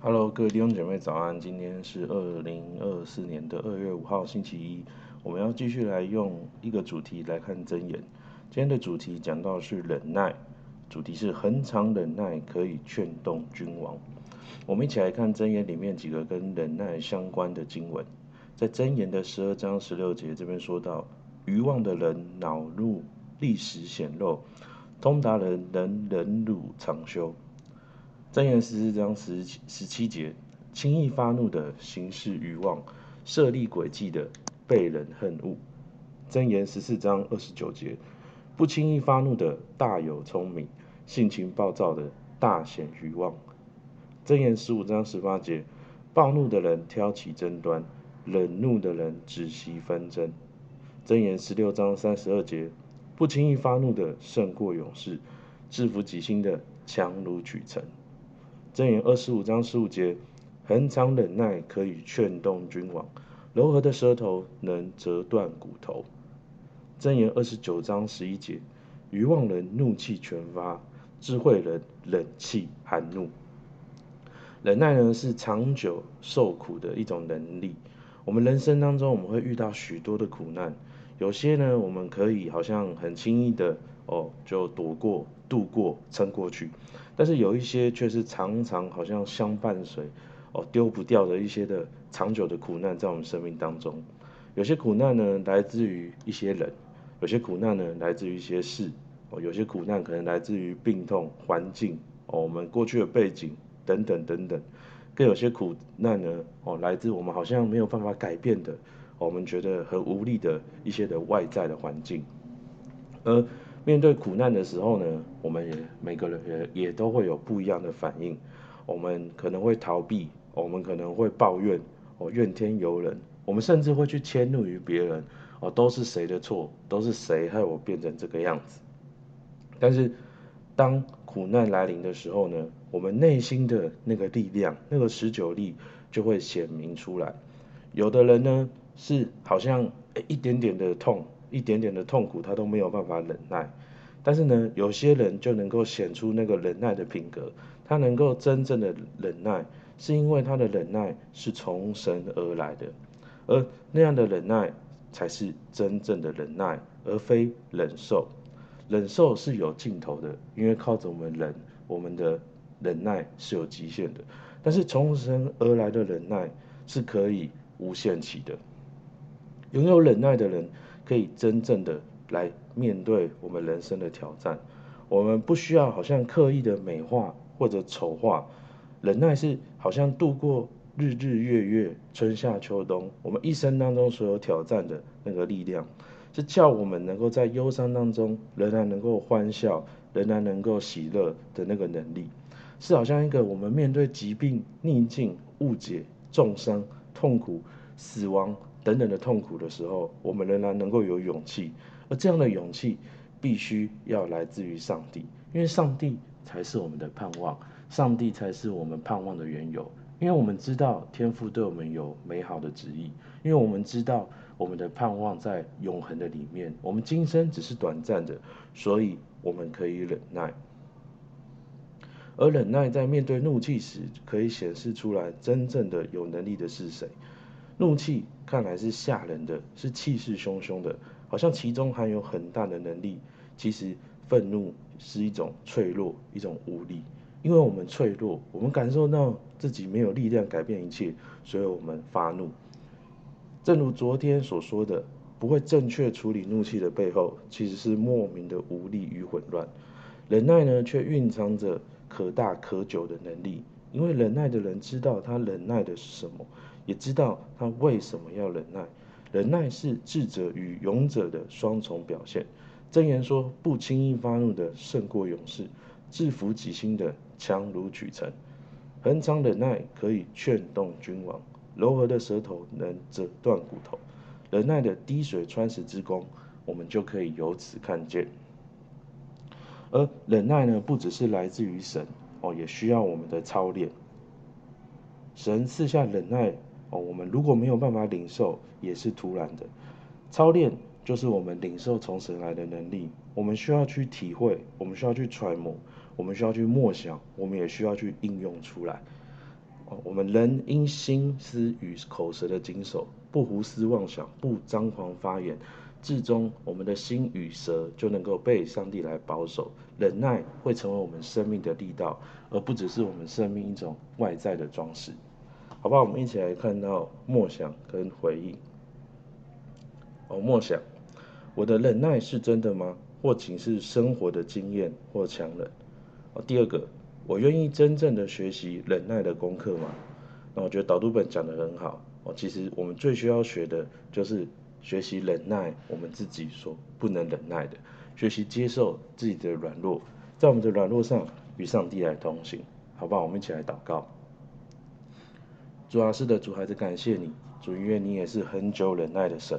Hello，各位弟兄姐妹早安。今天是二零二四年的二月五号星期一，我们要继续来用一个主题来看箴言。今天的主题讲到是忍耐，主题是恒常忍耐可以劝动君王。我们一起来看箴言里面几个跟忍耐相关的经文。在箴言的十二章十六节这边说到，愚妄的人恼怒立时显露，通达人能忍辱长修。箴言十四章十七十七节，轻易发怒的行事愚妄，设立诡计的被人恨恶。箴言十四章二十九节，不轻易发怒的大有聪明，性情暴躁的大显愚妄。箴言十五章十八节，暴怒的人挑起争端，忍怒的人止息纷争。箴言十六章三十二节，不轻易发怒的胜过勇士，制服己心的强如取成。箴言二十五章十五节，恒常忍耐可以劝动君王，柔和的舌头能折断骨头。箴言二十九章十一节，愚妄人怒气全发，智慧人忍气含怒。忍耐呢，是长久受苦的一种能力。我们人生当中，我们会遇到许多的苦难，有些呢，我们可以好像很轻易的哦，就躲过、度过、撑过去。但是有一些却是常常好像相伴随，哦，丢不掉的一些的长久的苦难在我们生命当中。有些苦难呢，来自于一些人；有些苦难呢，来自于一些事；哦，有些苦难可能来自于病痛、环境，哦，我们过去的背景等等等等。更有些苦难呢，哦，来自我们好像没有办法改变的，我们觉得很无力的一些的外在的环境，而。面对苦难的时候呢，我们也每个人也也都会有不一样的反应。我们可能会逃避，我们可能会抱怨，哦，怨天尤人。我们甚至会去迁怒于别人，哦，都是谁的错？都是谁害我变成这个样子？但是当苦难来临的时候呢，我们内心的那个力量，那个持久力就会显明出来。有的人呢，是好像一点点的痛。一点点的痛苦，他都没有办法忍耐。但是呢，有些人就能够显出那个忍耐的品格，他能够真正的忍耐，是因为他的忍耐是从神而来的，而那样的忍耐才是真正的忍耐，而非忍受。忍受是有尽头的，因为靠着我们人，我们的忍耐是有极限的。但是从神而来的忍耐是可以无限期的。拥有忍耐的人。可以真正的来面对我们人生的挑战，我们不需要好像刻意的美化或者丑化，忍耐是好像度过日日月月、春夏秋冬，我们一生当中所有挑战的那个力量，是叫我们能够在忧伤当中仍然能够欢笑，仍然能够喜乐的那个能力，是好像一个我们面对疾病、逆境、误解、重伤、痛苦、死亡。等等的痛苦的时候，我们仍然能够有勇气，而这样的勇气必须要来自于上帝，因为上帝才是我们的盼望，上帝才是我们盼望的缘由。因为我们知道天父对我们有美好的旨意，因为我们知道我们的盼望在永恒的里面，我们今生只是短暂的，所以我们可以忍耐。而忍耐在面对怒气时，可以显示出来真正的有能力的是谁。怒气看来是吓人的，是气势汹汹的，好像其中含有很大的能力。其实愤怒是一种脆弱，一种无力。因为我们脆弱，我们感受到自己没有力量改变一切，所以我们发怒。正如昨天所说的，不会正确处理怒气的背后，其实是莫名的无力与混乱。忍耐呢，却蕴藏着可大可久的能力。因为忍耐的人知道他忍耐的是什么。也知道他为什么要忍耐，忍耐是智者与勇者的双重表现。箴言说：“不轻易发怒的胜过勇士，制服己心的强如取成。”恒常忍耐可以劝动君王，柔和的舌头能折断骨头。忍耐的滴水穿石之功，我们就可以由此看见。而忍耐呢，不只是来自于神哦，也需要我们的操练。神赐下忍耐。哦，我们如果没有办法领受，也是徒然的。操练就是我们领受从神来的能力。我们需要去体会，我们需要去揣摩，我们需要去默想，我们也需要去应用出来。哦，我们人因心思与口舌的经手，不胡思妄想，不张狂发言，至终我们的心与舌就能够被上帝来保守。忍耐会成为我们生命的力道，而不只是我们生命一种外在的装饰。好不好？我们一起来看到默想跟回应。哦，默想，我的忍耐是真的吗？或仅是生活的经验或强忍？哦，第二个。我愿意真正的学习忍耐的功课吗？那我觉得导读本讲得很好哦。其实我们最需要学的就是学习忍耐我们自己所不能忍耐的，学习接受自己的软弱，在我们的软弱上与上帝来同行，好不好？我们一起来祷告。主啊，是的，主孩子感谢你，主因为你也是很久忍耐的神，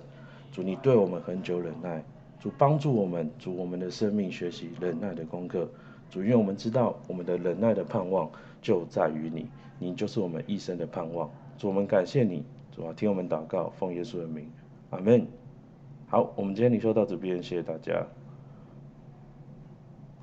主你对我们很久忍耐，主帮助我们，主我们的生命学习忍耐的功课。主，愿我们知道，我们的忍耐的盼望就在于你，你就是我们一生的盼望。主，我们感谢你，主啊，听我们祷告，奉耶稣的名，阿门。好，我们今天领受到这边，谢谢大家。